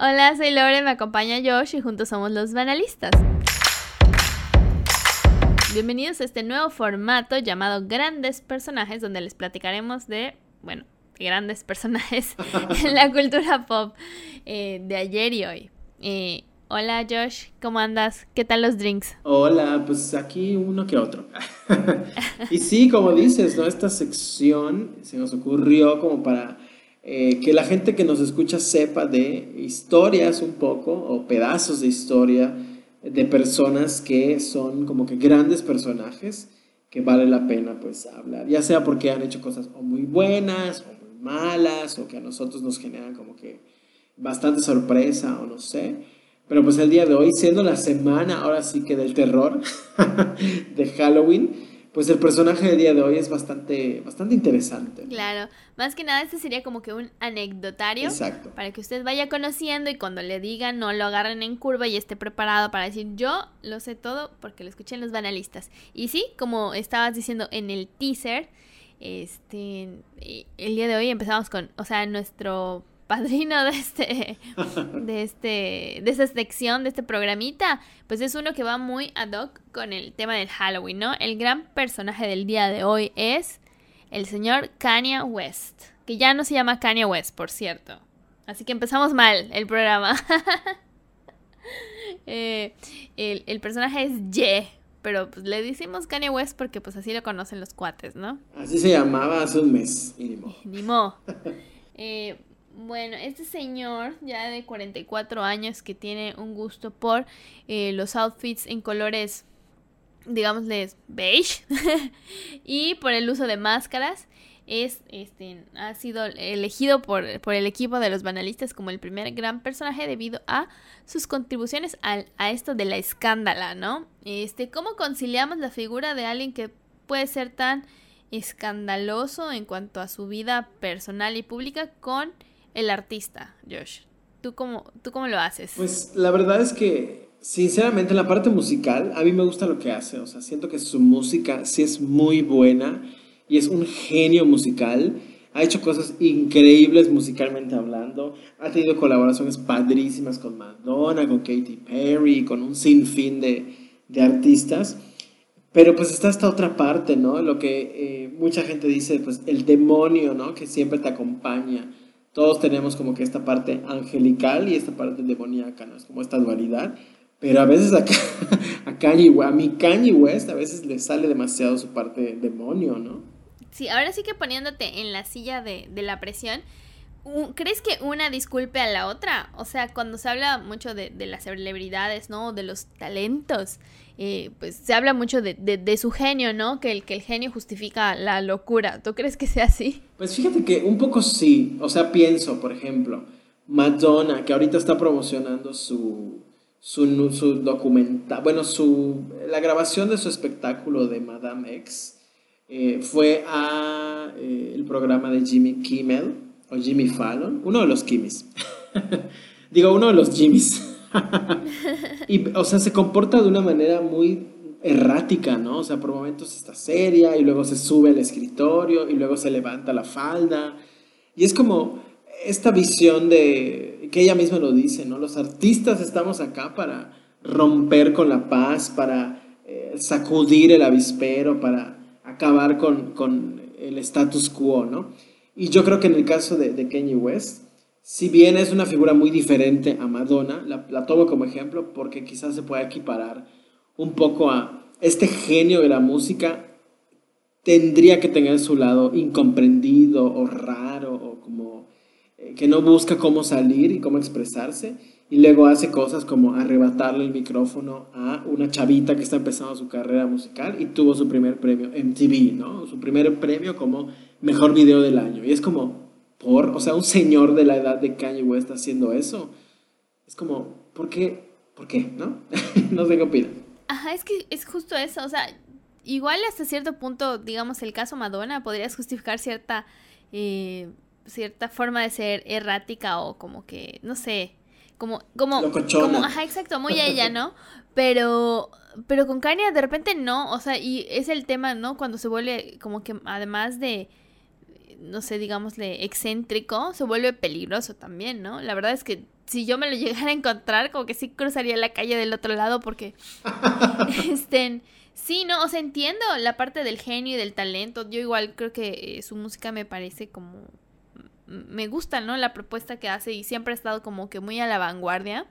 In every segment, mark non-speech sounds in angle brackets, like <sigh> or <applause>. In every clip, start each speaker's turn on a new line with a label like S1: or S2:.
S1: Hola, soy Lore, me acompaña Josh y juntos somos los banalistas. Bienvenidos a este nuevo formato llamado Grandes Personajes, donde les platicaremos de, bueno, grandes personajes <laughs> en la cultura pop eh, de ayer y hoy. Eh, hola Josh, ¿cómo andas? ¿Qué tal los drinks?
S2: Hola, pues aquí uno que otro. <laughs> y sí, como dices, ¿no? Esta sección se nos ocurrió como para eh, que la gente que nos escucha sepa de historias un poco o pedazos de historia de personas que son como que grandes personajes que vale la pena pues hablar, ya sea porque han hecho cosas o muy buenas o muy malas o que a nosotros nos generan como que bastante sorpresa o no sé. Pero pues el día de hoy, siendo la semana ahora sí que del terror <laughs> de Halloween, pues el personaje del día de hoy es bastante, bastante interesante.
S1: Claro, más que nada este sería como que un anecdotario
S2: Exacto.
S1: para que usted vaya conociendo y cuando le digan no lo agarren en curva y esté preparado para decir yo lo sé todo porque lo escuché en los banalistas. Y sí, como estabas diciendo en el teaser, este el día de hoy empezamos con, o sea, nuestro padrino de este, de este, de esta sección, de este programita, pues es uno que va muy ad hoc con el tema del Halloween, ¿no? El gran personaje del día de hoy es el señor Kanye West, que ya no se llama Kanye West, por cierto. Así que empezamos mal el programa. <laughs> Eh, el, el, personaje es Ye, pero pues le decimos Kanye West porque pues así lo conocen los cuates, ¿no?
S2: Así se llamaba hace un mes, y
S1: ni <laughs> eh, bueno, este señor ya de 44 años que tiene un gusto por eh, los outfits en colores, digámosles, beige <laughs> y por el uso de máscaras. Es, este, ha sido elegido por, por, el equipo de los banalistas como el primer gran personaje debido a sus contribuciones al, a esto de la escándala, ¿no? Este, ¿Cómo conciliamos la figura de alguien que puede ser tan escandaloso en cuanto a su vida personal y pública con el artista, Josh? ¿Tú cómo, ¿Tú cómo lo haces?
S2: Pues la verdad es que, sinceramente, en la parte musical, a mí me gusta lo que hace. O sea, siento que su música sí es muy buena y es un genio musical. Ha hecho cosas increíbles musicalmente hablando. Ha tenido colaboraciones padrísimas con Madonna, con Katy Perry, con un sinfín de, de artistas. Pero pues está esta otra parte, ¿no? Lo que eh, mucha gente dice, pues el demonio, ¿no? Que siempre te acompaña todos tenemos como que esta parte angelical y esta parte demoníaca, ¿no? Es como esta dualidad. Pero a veces a, <laughs> a, Kanye, a mi Kanye West a veces le sale demasiado su parte demonio, ¿no?
S1: Sí, ahora sí que poniéndote en la silla de, de la presión, ¿crees que una disculpe a la otra? O sea, cuando se habla mucho de, de las celebridades, ¿no? De los talentos, eh, pues se habla mucho de, de, su genio, ¿no? Que el, que el genio justifica la locura. ¿Tú crees que sea así?
S2: Pues fíjate que un poco sí. O sea, pienso, por ejemplo, Madonna, que ahorita está promocionando su, su, su documental, bueno, su, la grabación de su espectáculo de Madame X eh, fue a eh, el programa de Jimmy Kimmel o Jimmy Fallon, uno de los Kimmys. <laughs> Digo, uno de los Jimmys. <laughs> y, o sea, se comporta de una manera muy errática, ¿no? O sea, por momentos está seria y luego se sube al escritorio y luego se levanta la falda. Y es como esta visión de, que ella misma lo dice, ¿no? Los artistas estamos acá para romper con la paz, para eh, sacudir el avispero, para acabar con, con, el status quo, ¿no? Y yo creo que en el caso de, de Kanye West, si bien es una figura muy diferente a Madonna, la, tomo como ejemplo porque quizás se pueda equiparar un poco a este genio de la música, tendría que tener su lado incomprendido o raro o como eh, que no busca cómo salir y cómo expresarse y luego hace cosas como arrebatarle el micrófono a una chavita que está empezando su carrera musical y tuvo su primer premio MTV, ¿no? Su primer premio como mejor video del año. Y es como, por, o sea, un señor de la edad de Kanye West haciendo eso. Es como, ¿por qué? ¿Por qué? ¿No? <laughs> no sé qué opinas.
S1: Ajá, es que es justo eso, o sea, igual hasta cierto punto, digamos, el caso Madonna, podrías justificar cierta, eh, cierta forma de ser errática o como que, no sé, como, como, como, ajá, exacto, muy ella, ¿no? <laughs> Pero, pero con Kanye de repente no, o sea, y es el tema, ¿no? Cuando se vuelve como que además de no sé, digámosle, excéntrico, se vuelve peligroso también, ¿no? La verdad es que si yo me lo <laughs> llegara a encontrar, como que sí cruzaría la calle del otro lado porque, <laughs> este, sí, no, o sea, entiendo la parte del genio y del talento. Yo igual creo que eh, su música me parece como, me gusta, ¿no? La propuesta que hace y siempre ha estado como que muy a la vanguardia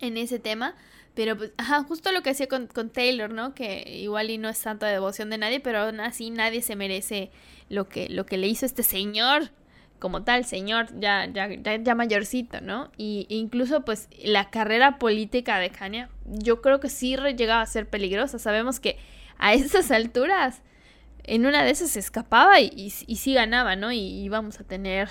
S1: en ese tema. Pero pues, ajá, justo lo que hacía con, Taylor, ¿no? Que igual y no es tanta devoción de nadie, pero aún así nadie se merece lo que, lo que le hizo este señor como tal, señor, ya, ya, ya, mayorcito, ¿no? Y incluso pues la carrera política de Kanye, yo creo que sí llegaba a ser peligrosa. Sabemos que a esas alturas, en una de esas se escapaba y, y, sí ganaba, ¿no? Y íbamos a tener,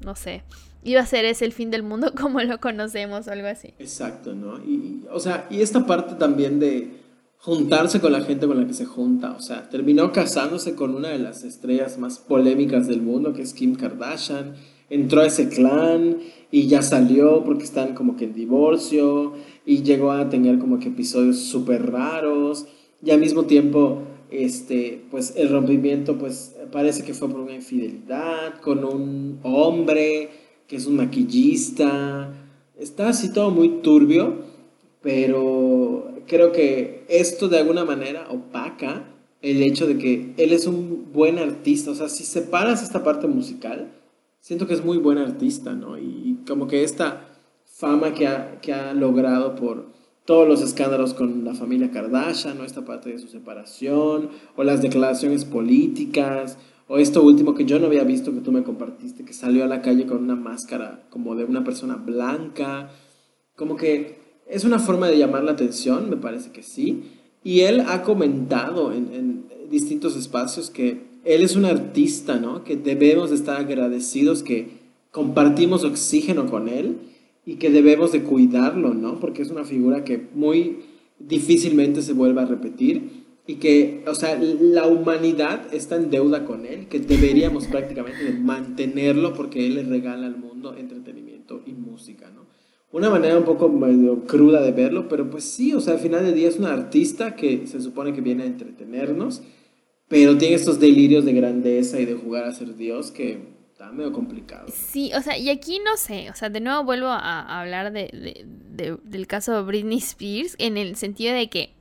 S1: no sé, iba a ser ese el fin del mundo <laughs> como lo conocemos o algo así.
S2: Exacto, ¿no? Y, o sea, y esta parte también de juntarse con la gente con la que se junta. O sea, terminó casándose con una de las estrellas más polémicas del mundo, que es Kim Kardashian. Entró a ese clan y ya salió porque están como que en divorcio y llegó a tener como que episodios súper raros. Y al mismo tiempo, este, pues el rompimiento pues parece que fue por una infidelidad con un hombre que es un maquillista. Está así todo muy turbio, pero creo que esto de alguna manera opaca el hecho de que él es un buen artista. O sea, si separas esta parte musical, siento que es muy buen artista, ¿no? Y, como que esta fama que ha, que ha logrado por todos los escándalos con la familia Kardashian, ¿no? Esta parte de su separación, o las declaraciones políticas, o esto último que yo no había visto que tú me compartiste, que salió a la calle con una máscara como de una persona blanca. Como que es una forma de llamar la atención, me parece que sí. Y él ha comentado en, distintos espacios que él es un artista, ¿no? Que debemos de estar agradecidos que compartimos oxígeno con él y que debemos de cuidarlo, ¿no? Porque es una figura que muy difícilmente se vuelve a repetir y que, o sea, la humanidad está en deuda con él, que deberíamos <laughs> prácticamente mantenerlo porque él le regala al mundo entretenimiento y música, ¿no? una manera un poco medio cruda de verlo, pero pues sí, o sea, al final del día es una artista que se supone que viene a entretenernos, pero tiene estos delirios de grandeza y de jugar a ser Dios que está medio complicado.
S1: Sí, o sea, y aquí no sé, o sea, de nuevo vuelvo a, hablar de, del caso de Britney Spears en el sentido de que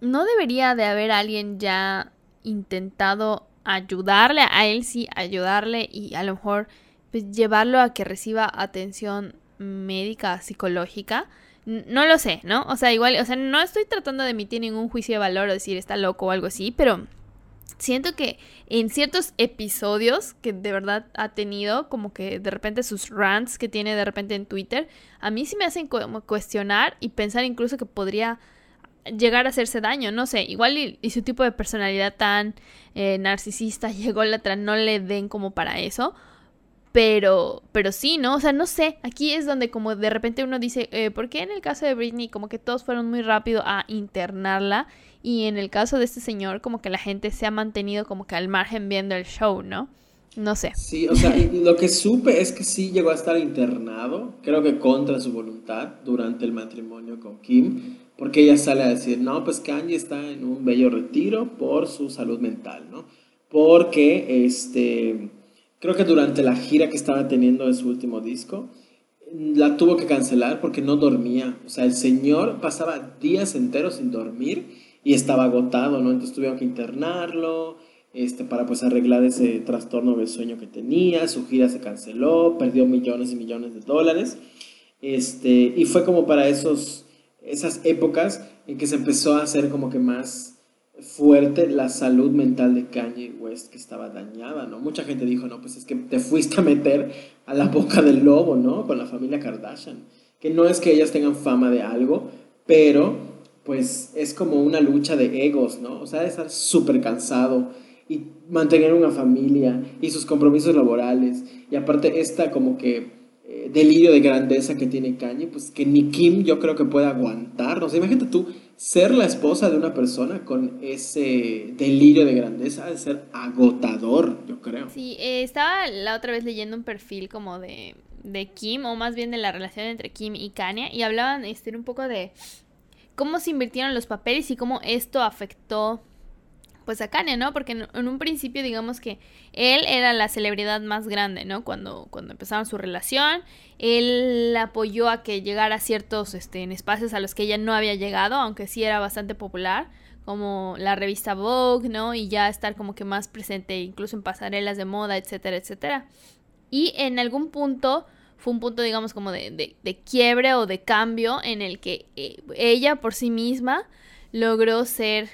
S1: no debería de haber alguien ya intentado ayudarle a él, sí, ayudarle y a lo mejor pues llevarlo a que reciba atención médica, psicológica. No lo sé, ¿no? O sea, igual, o sea, no estoy tratando de emitir ningún juicio de valor o decir está loco o algo así, pero siento que en ciertos episodios que de verdad ha tenido, como que de repente sus rants que tiene de repente en Twitter, a mí sí me hacen como cuestionar y pensar incluso que podría llegar a hacerse daño, no sé, igual y, su tipo de personalidad tan eh, narcisista <laughs> llegó la otra no le den como para eso, pero, pero sí, ¿no? O sea, no sé, aquí es donde como de repente uno dice, eh, ¿por qué en el caso de Britney como que todos fueron muy rápido a internarla? Y en el caso de este señor como que la gente se ha mantenido como que al margen viendo el show, ¿no? No sé.
S2: Sí, o sea, <laughs> lo que supe es que sí llegó a estar internado, creo que contra su voluntad, durante el matrimonio con Kim, porque ella sale a decir, no, pues Kanye está en un bello retiro por su salud mental, ¿no? Porque, este creo que durante la gira que estaba teniendo en su último disco, la tuvo que cancelar porque no dormía. O sea, el señor pasaba días enteros sin dormir y estaba agotado, ¿no? Entonces tuvieron que internarlo este, para pues arreglar ese trastorno del sueño que tenía. Su gira se canceló, perdió millones y millones de dólares. Este, y fue como para esos, esas épocas en que se empezó a hacer como que más fuerte la salud mental de Kanye West que estaba dañada, ¿no? Mucha gente dijo, no, pues es que te fuiste a meter a la boca del lobo, ¿no? Con la familia Kardashian. Que no es que ellas tengan fama de algo, pero pues es como una lucha de egos, ¿no? O sea, de estar súper cansado y mantener una familia y sus compromisos laborales. Y aparte esta como que eh, delirio de grandeza que tiene Kanye, pues que ni Kim yo creo que puede aguantar. O sea, imagínate tú ser la esposa de una persona con ese delirio de grandeza de ser agotador, yo creo.
S1: Sí, eh, estaba la otra vez leyendo un perfil como de, de Kim, o más bien de la relación entre Kim y Kanye, y hablaban este, un poco de cómo se invirtieron los papeles y cómo esto afectó pues a Kanye, ¿no? Porque en, un principio digamos que él era la celebridad más grande, ¿no? Cuando, cuando empezaron su relación, él apoyó a que llegara a ciertos este, espacios a los que ella no había llegado, aunque sí era bastante popular, como la revista Vogue, ¿no? Y ya estar como que más presente incluso en pasarelas de moda, etcétera, etcétera. Y en algún punto fue un punto, digamos, como de, de, quiebre o de cambio en el que eh, ella por sí misma logró ser,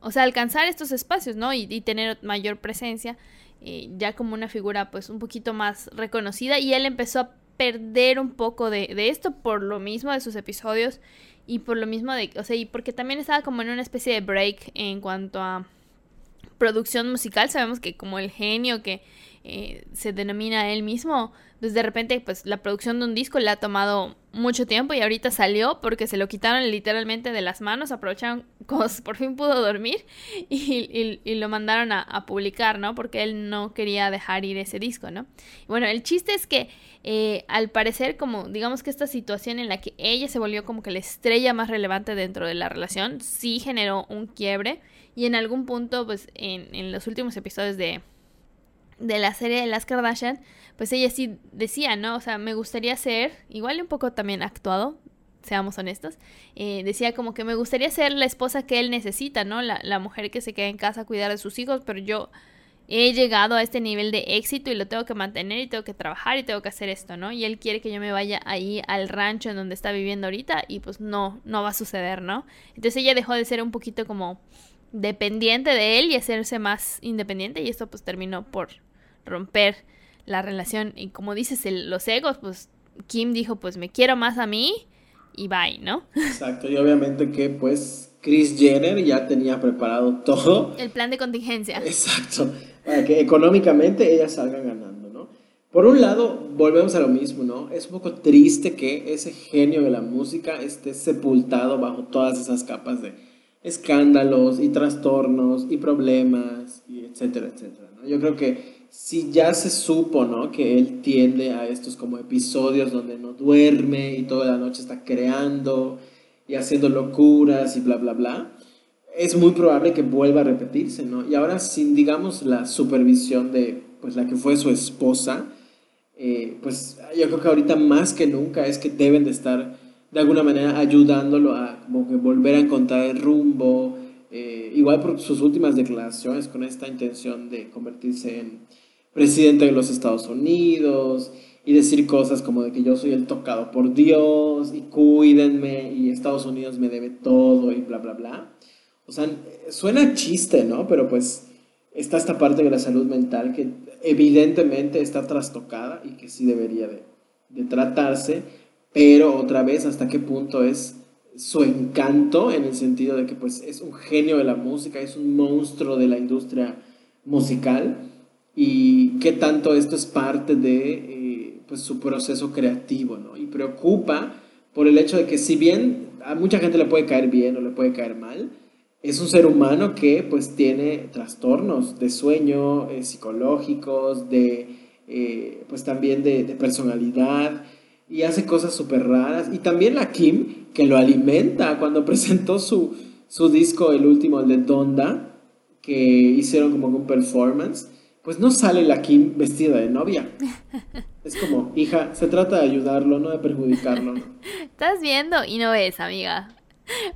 S1: o sea, alcanzar estos espacios, ¿no? Y, tener mayor presencia, eh, ya como una figura pues un poquito más reconocida y él empezó a perder un poco de, de esto por lo mismo de sus episodios y por lo mismo de, o sea, y porque también estaba como en una especie de break en cuanto a producción musical, sabemos que como el genio que eh, se denomina él mismo, pues de repente pues la producción de un disco le ha tomado mucho tiempo y ahorita salió porque se lo quitaron literalmente de las manos, aprovecharon <laughs> por fin pudo dormir y, lo mandaron a, publicar, ¿no? Porque él no quería dejar ir ese disco, ¿no? bueno, el chiste es que eh, al parecer como digamos que esta situación en la que ella se volvió como que la estrella más relevante dentro de la relación, sí generó un quiebre y en algún punto pues en, en los últimos episodios de de la serie de las Kardashian, pues ella sí decía, ¿no? O sea, me gustaría ser, igual un poco también actuado, seamos honestos, eh, decía como que me gustaría ser la esposa que él necesita, ¿no? La, la mujer que se queda en casa a cuidar de sus hijos, pero yo he llegado a este nivel de éxito y lo tengo que mantener y tengo que trabajar y tengo que hacer esto, ¿no? Y él quiere que yo me vaya ahí al rancho en donde está viviendo ahorita y pues no, no va a suceder, ¿no? Entonces ella dejó de ser un poquito como dependiente de él y hacerse más independiente y esto pues terminó por romper la relación y como dices los egos pues Kim dijo pues me quiero más a mí y bye no
S2: exacto y obviamente que pues Chris Jenner ya tenía preparado todo
S1: el plan de contingencia
S2: exacto para que económicamente ellas salgan ganando no por un lado volvemos a lo mismo no es un poco triste que ese genio de la música esté sepultado bajo todas esas capas de escándalos y trastornos y problemas y etcétera, etcétera. ¿no? Yo creo que si ya se supo, ¿no? Que él tiende a estos como episodios donde no duerme y toda la noche está creando y haciendo locuras y bla, bla, bla, es muy probable que vuelva a repetirse, ¿no? Y ahora sin, digamos, la supervisión de, pues, la que fue su esposa, eh, pues yo creo que ahorita más que nunca es que deben de estar de alguna manera ayudándolo a volver a encontrar el rumbo, eh, igual por sus últimas declaraciones con esta intención de convertirse en presidente de los Estados Unidos y decir cosas como de que yo soy el tocado por Dios y cuídenme y Estados Unidos me debe todo y bla, bla, bla. O sea, suena chiste, ¿no? Pero pues está esta parte de la salud mental que evidentemente está trastocada y que sí debería de, de tratarse pero otra vez hasta qué punto es su encanto en el sentido de que pues es un genio de la música, es un monstruo de la industria musical y qué tanto esto es parte de eh, pues su proceso creativo, ¿no? Y preocupa por el hecho de que si bien a mucha gente le puede caer bien o le puede caer mal, es un ser humano que pues tiene trastornos de sueño, eh, psicológicos, de eh, pues también de, de personalidad, y hace cosas súper raras. Y también la Kim, que lo alimenta cuando presentó su, su disco, el último, el de Donda, que hicieron como un performance, pues no sale la Kim vestida de novia. Es como, hija, se trata de ayudarlo, no de perjudicarlo. <laughs>
S1: Estás viendo y no ves, amiga.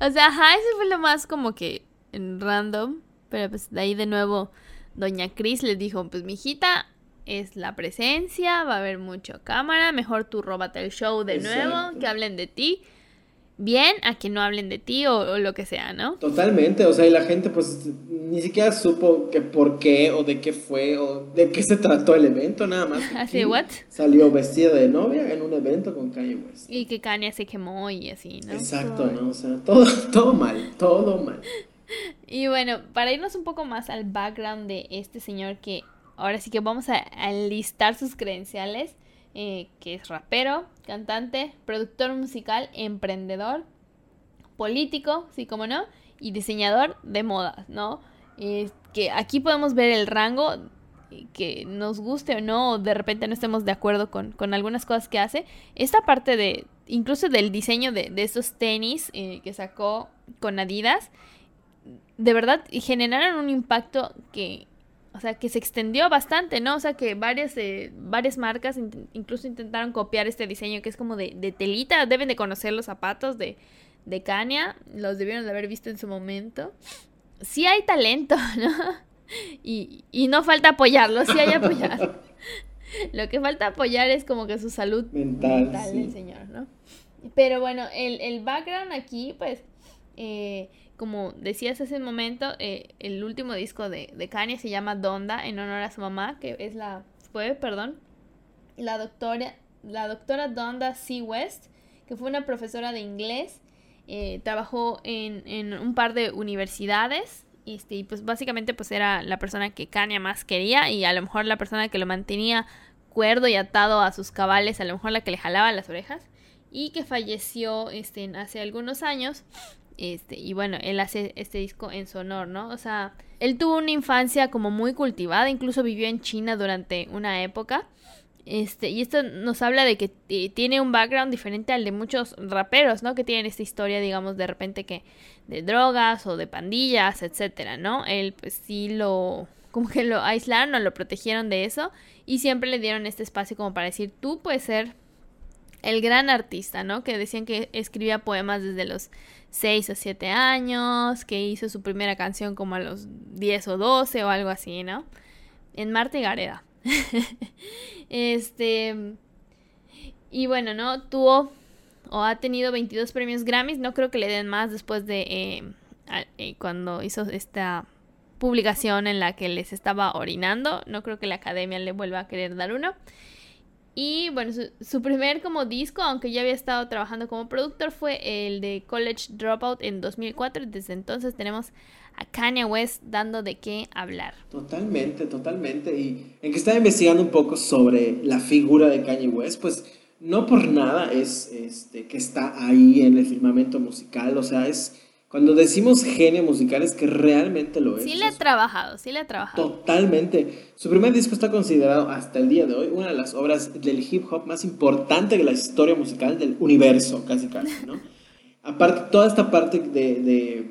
S1: O sea, ajá, eso fue lo más como que random. Pero pues de ahí de nuevo, doña Cris les dijo, pues mi hijita, es la presencia, va a haber mucho cámara, mejor tú róbate el show de nuevo, que hablen de ti. Bien, a que no hablen de ti o, lo que sea, ¿no?
S2: Totalmente, o sea, y la gente pues ni siquiera supo que por qué o de qué fue o de qué se trató el evento, nada más. <laughs>
S1: ¿Así what?
S2: Salió vestida de novia en un evento con Kanye West.
S1: Y que Kanye se quemó y así, ¿no?
S2: Exacto, ¿no? O sea, todo, <laughs> todo mal, todo mal. <laughs>
S1: Y bueno, para irnos un poco más al background de este señor que Ahora sí que vamos a, listar sus credenciales, eh, que es rapero, cantante, productor musical, emprendedor, político, sí como no, y diseñador de modas, ¿no? que aquí podemos ver el rango que nos guste o no, o de repente no estemos de acuerdo con, algunas cosas que hace. Esta parte de, incluso del diseño de, de estos tenis eh, que sacó con Adidas, de verdad generaron un impacto que, o sea, que se extendió bastante, ¿no? O sea, que varias, eh, varias marcas incluso intentaron copiar este diseño que es como de, de telita. Deben de conocer los zapatos de, de Kanye, los debieron de haber visto en su momento. Sí hay talento, <laughs> ¿no? Y, y no falta apoyarlo, sí hay apoyar. <laughs> Lo que falta apoyar es como que su salud mental, del señor, ¿no? Pero bueno, el, el background aquí, pues, eh, como decías hace un momento, eh, el último disco de, de Kanye se llama Donda, en honor a su mamá, que es la, fue, perdón, la doctora, la doctora Donda C. West, que fue una profesora de inglés, eh, trabajó en, en un par de universidades, este, y pues básicamente pues era la persona que Kanye más quería y a lo mejor la persona que lo mantenía cuerdo y atado a sus cabales, a lo mejor la que le jalaba las orejas y que falleció este, hace algunos años. Este, y bueno, él hace este disco en su honor, ¿no? O sea, él tuvo una infancia como muy cultivada, incluso vivió en China durante una época. Este, y esto nos habla de que tiene un background diferente al de muchos raperos, ¿no? Que tienen esta historia, digamos, de repente que de drogas o de pandillas, etcétera, ¿no? Él pues sí lo como que lo aislaron o lo protegieron de eso y siempre le dieron este espacio como para decir, tú puedes ser el gran artista, ¿no? Que decían que escribía poemas desde los 6 o 7 años, que hizo su primera canción como a los 10 o 12 o algo así, ¿no? En Marte y Gareda. <laughs> este. Y bueno, ¿no? Tuvo o ha tenido 22 premios Grammys. No creo que le den más después de eh, eh, cuando hizo esta publicación en la que les estaba orinando. No creo que la academia le vuelva a querer dar uno. Y bueno, su, primer como disco, aunque ya había estado trabajando como productor, fue el de College Dropout en 2004. Desde entonces tenemos a Kanye West dando de qué hablar.
S2: Totalmente, totalmente. Y en que estaba investigando un poco sobre la figura de Kanye West, pues no por nada es este, que está ahí en el firmamento musical. O sea, es cuando decimos genio musical es que realmente lo es.
S1: Sí le ha trabajado, sí le ha trabajado.
S2: Totalmente. Su primer disco está considerado hasta el día de hoy una de las obras del hip hop más importante de la historia musical del universo, casi casi, ¿no? <laughs> Aparte, toda esta parte de,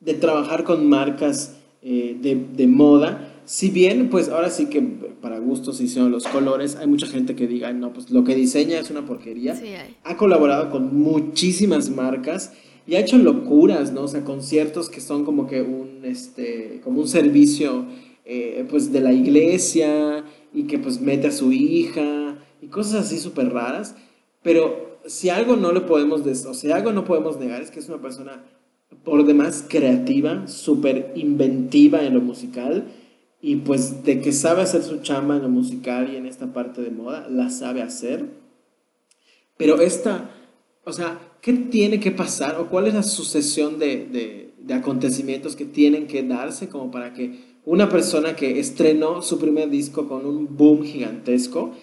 S2: de, trabajar con marcas eh, de, de, moda, si bien, pues ahora sí que para gustos son los colores, hay mucha gente que diga, no, pues lo que diseña es una porquería. Sí hay. Ha colaborado con muchísimas marcas y ha hecho locuras, ¿no? O sea, conciertos que son como que un, este, como un servicio, eh, pues, de la iglesia y que, pues, mete a su hija y cosas así súper raras. Pero si algo no le podemos, o sea, algo no podemos negar es que es una persona por demás creativa, súper inventiva en lo musical y pues de que sabe hacer su chamba en lo musical y en esta parte de moda, la sabe hacer. Pero esta, o sea, ¿qué tiene que pasar o cuál es la sucesión de, acontecimientos que tienen que darse como para que una persona que estrenó su primer disco con un boom gigantesco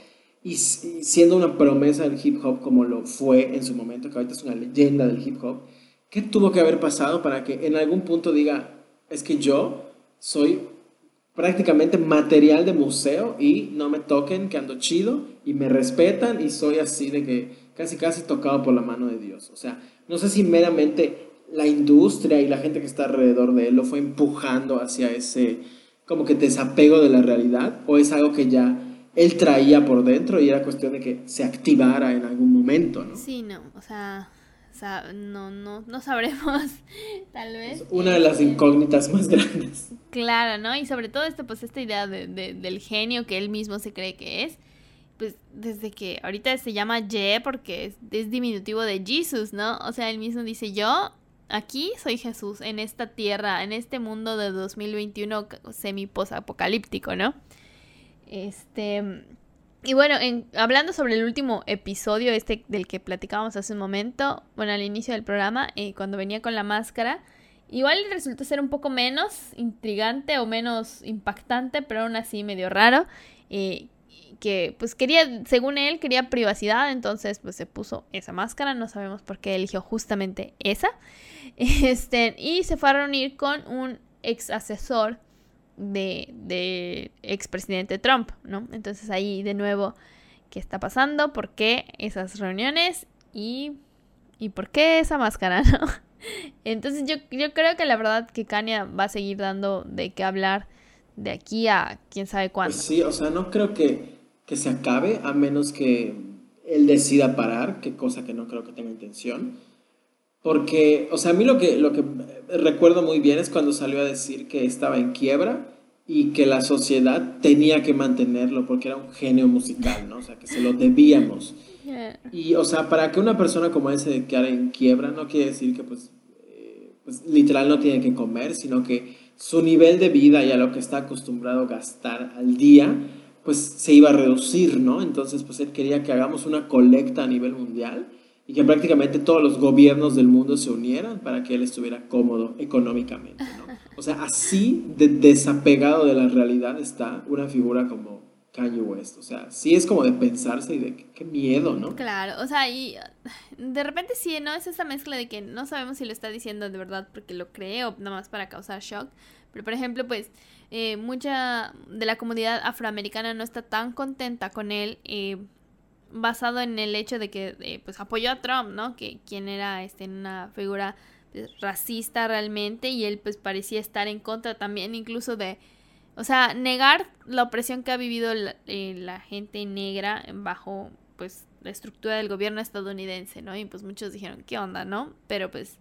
S2: y, siendo una promesa del hip hop como lo fue en su momento, que ahorita es una leyenda del hip hop, ¿qué tuvo que haber pasado para que en algún punto diga, es que yo soy prácticamente material de museo y no me toquen, que ando chido y me respetan y soy así de que casi casi tocado por la mano de Dios. O sea, no sé si meramente la industria y la gente que está alrededor de él lo fue empujando hacia ese como que desapego de la realidad o es algo que ya él traía por dentro y era cuestión de que se activara en algún momento, ¿no?
S1: Sí, no, o sea, no, no, no sabremos, <laughs> tal vez.
S2: una de las incógnitas más grandes.
S1: Claro, ¿no? Y sobre todo esto, pues esta idea de, del genio que él mismo se cree que es pues desde que ahorita se llama Ye porque es, diminutivo de Jesus, ¿no? O sea, él mismo dice, yo aquí soy Jesús en esta tierra, en este mundo de 2021 semi-posapocalíptico, ¿no? Este... Y bueno, en, hablando sobre el último episodio este del que platicábamos hace un momento, bueno, al inicio del programa, eh, cuando venía con la máscara, igual resultó ser un poco menos intrigante o menos impactante, pero aún así medio raro. Eh, que pues quería, según él, quería privacidad, entonces pues se puso esa máscara, no sabemos por qué eligió justamente esa. <laughs> Este, y se fue a reunir con un ex asesor de, de expresidente Trump, ¿no? Entonces ahí de nuevo, ¿qué está pasando? ¿Por qué esas reuniones? Y, y por qué esa máscara, <laughs> ¿no? Entonces yo, yo creo que la verdad que Kanye va a seguir dando de qué hablar de aquí a quién sabe cuándo.
S2: Pues sí, o sea, no creo que, que se acabe a menos que él decida parar, que cosa que no creo que tenga intención. Porque, o sea, a mí lo que, lo que recuerdo muy bien es cuando salió a decir que estaba en quiebra y que la sociedad tenía que mantenerlo porque era un genio musical, ¿no? O sea, que se lo debíamos. Y, o sea, para que una persona como ese quedara en quiebra, no quiere decir que, pues, eh, pues, literal no tiene que comer, sino que su nivel de vida y a lo que está acostumbrado a gastar al día, pues se iba a reducir, ¿no? Entonces, pues él quería que hagamos una colecta a nivel mundial y que prácticamente todos los gobiernos del mundo se unieran para que él estuviera cómodo económicamente, ¿no? O sea, así de desapegado de la realidad está una figura como Kanye West. O sea, sí es como de pensarse y de qué, miedo, ¿no?
S1: Claro, o sea, y <sighs> de repente sí, ¿no? Es esa mezcla de que no sabemos si lo está diciendo de verdad porque lo cree o nada más para causar shock. Pero, por ejemplo, pues eh, mucha de la comunidad afroamericana no está tan contenta con él. Eh, basado en el hecho de que eh, pues apoyó a Trump, ¿no? Que quien era este una figura pues, racista realmente y él pues parecía estar en contra también incluso de o sea, negar la opresión que ha vivido la, eh, la gente negra bajo pues la estructura del gobierno estadounidense, ¿no? Y pues muchos dijeron, ¿qué onda, no? Pero pues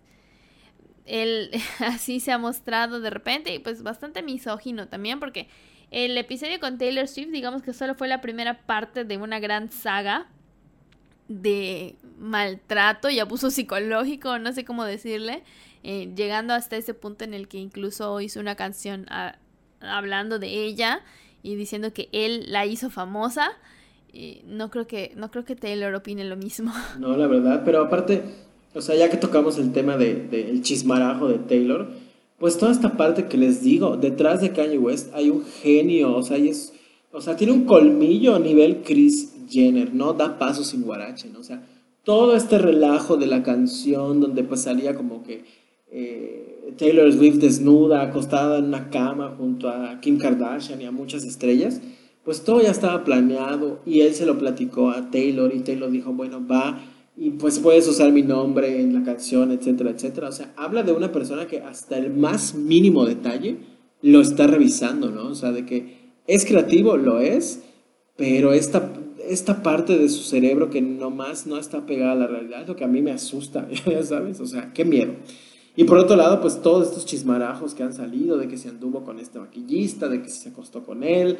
S1: él <laughs> así se ha mostrado de repente y pues bastante misógino también porque el episodio con Taylor Swift, digamos que solo fue la primera parte de una gran saga de maltrato y abuso psicológico, no sé cómo decirle, eh, llegando hasta ese punto en el que incluso hizo una canción hablando de ella y diciendo que él la hizo famosa. No creo que no creo que Taylor opine lo mismo. <laughs>
S2: No, la verdad, pero aparte, o sea, ya que tocamos el tema del de, chismarajo de Taylor, pues toda esta parte que les digo, detrás de Kanye West hay un genio, o sea, es, tiene un colmillo a nivel Chris Jenner, ¿no? Da paso sin guarache, ¿no? O sea, todo este relajo de la canción donde pues salía como que eh, Taylor Swift desnuda, acostada en una cama junto a Kim Kardashian y a muchas estrellas, pues todo ya estaba planeado y él se lo platicó a Taylor y Taylor dijo, bueno, va y pues puedes usar mi nombre en la canción, etcétera, etcétera. O sea, habla de una persona que hasta el más mínimo detalle lo está revisando, ¿no? O sea, de que es creativo, lo es, pero esta, esta parte de su cerebro que nomás no está pegada a la realidad es lo que a mí me asusta, <laughs> ya sabes, o sea, qué miedo. Y por otro lado, pues todos estos chismarajos que han salido de que se anduvo con este maquillista, de que se acostó con él,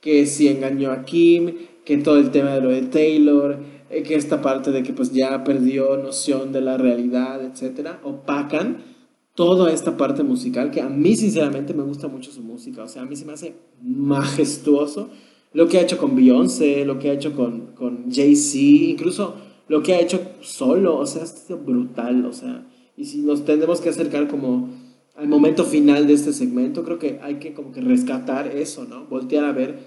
S2: que si engañó a Kim, que todo el tema de lo de Taylor, eh, que esta parte de que pues ya perdió noción de la realidad, etcétera, opacan toda esta parte musical que a mí sinceramente me gusta mucho su música, o sea, a mí se me hace majestuoso lo que ha hecho con Beyoncé, lo que ha hecho con, con Jay-Z, incluso lo que ha hecho solo, o sea, es brutal, o sea, y si nos tenemos que acercar como al momento final de este segmento, creo que hay que como que rescatar eso, ¿no? Voltear a ver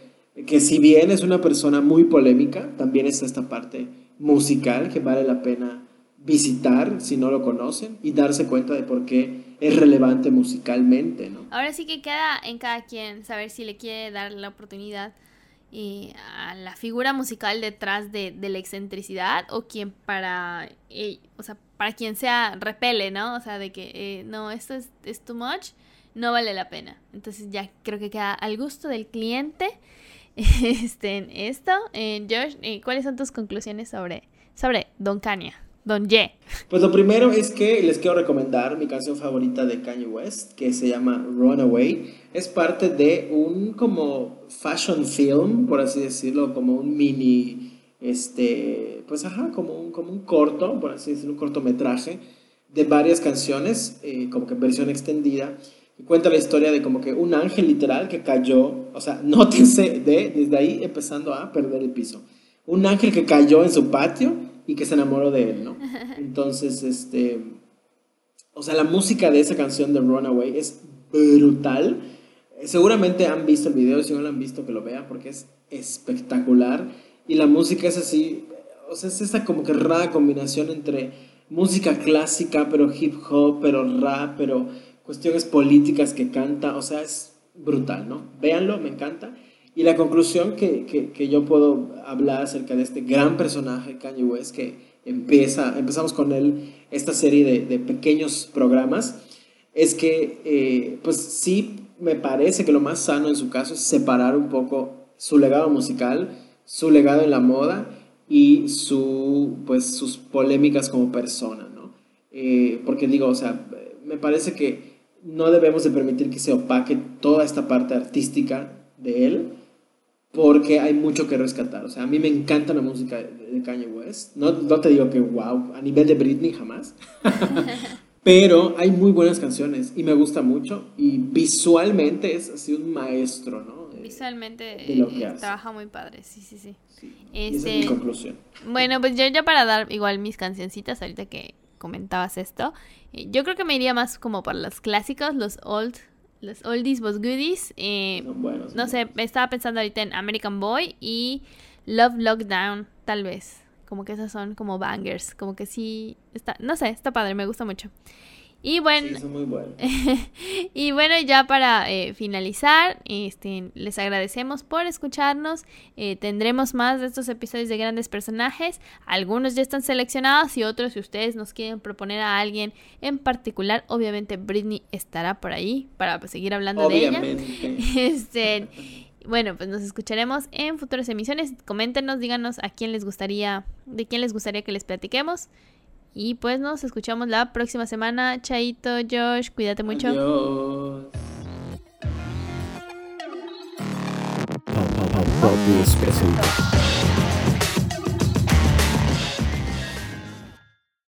S2: que si bien es una persona muy polémica, también está esta parte musical que vale la pena visitar si no lo conocen y darse cuenta de por qué es relevante musicalmente, ¿no?
S1: Ahora sí que queda en cada quien saber si le quiere dar la oportunidad eh, a la figura musical detrás de, la excentricidad o quien para, eh, o sea, para quien sea repele, ¿no? O sea, de que eh, no, esto es, too much, no vale la pena. Entonces ya creo que queda al gusto del cliente <laughs> este, en esto. Eh, Josh, eh, ¿cuáles son tus conclusiones sobre, sobre Don Kanye? Don Ye.
S2: Pues lo primero es que les quiero recomendar mi canción favorita de Kanye West, que se llama Runaway. Es parte de un como fashion film, por así decirlo, como un mini, este, pues ajá, como un, como un corto, por así decirlo, un cortometraje de varias canciones, eh, como que en versión extendida cuenta la historia de como que un ángel literal que cayó, o sea, <laughs> nótense de, desde ahí empezando a perder el piso. Un ángel que cayó en su patio y que se enamoró de él, ¿no? <laughs> Entonces, este, o sea, la música de esa canción de Runaway es brutal. Seguramente han visto el video, si no lo han visto, que lo vean porque es espectacular. Y la música es así, o sea, es esta como que rara combinación entre música clásica, pero hip hop, pero rap, pero cuestiones políticas que canta, o sea, es brutal, ¿no? Véanlo, me encanta. Y la conclusión que, que, que, yo puedo hablar acerca de este gran personaje, Kanye West, que empieza, empezamos con él esta serie de, pequeños programas, es que, eh, pues sí, me parece que lo más sano en su caso es separar un poco su legado musical, su legado en la moda y su, pues, sus polémicas como persona, ¿no? Eh, porque digo, o sea, me parece que no debemos de permitir que se opaque toda esta parte artística de él, porque hay mucho que rescatar. O sea, a mí me encanta la música de Kanye West. No, no te digo que wow, a nivel de Britney jamás. <laughs> Pero hay muy buenas canciones y me gusta mucho. Y visualmente es así un maestro, ¿no?
S1: Visualmente eh, trabaja muy padre, sí, sí, sí.
S2: esa es mi este, conclusión.
S1: Bueno, pues yo ya para dar igual mis cancioncitas, ahorita que comentabas esto, eh, yo creo que me iría más como por los clásicos, los old los oldies, los goodies. Eh, no sé, estaba pensando ahorita en American Boy y Love Lockdown, tal vez. Como que esas son como bangers. Como que sí, está, no sé, está padre, me gusta mucho. Y bueno, <laughs> y bueno, ya para eh, finalizar, este, les agradecemos por escucharnos. Eh, tendremos más de estos episodios de grandes personajes. Algunos ya están seleccionados y otros, si ustedes nos quieren proponer a alguien en particular, obviamente Britney estará por ahí para seguir hablando de ella. <laughs> Este, bueno, pues nos escucharemos en futuras emisiones. Coméntenos, díganos a quién les gustaría, de quién les gustaría que les platiquemos. Y pues nos escuchamos la próxima semana. Chaito, Josh, cuídate mucho.
S2: Adiós.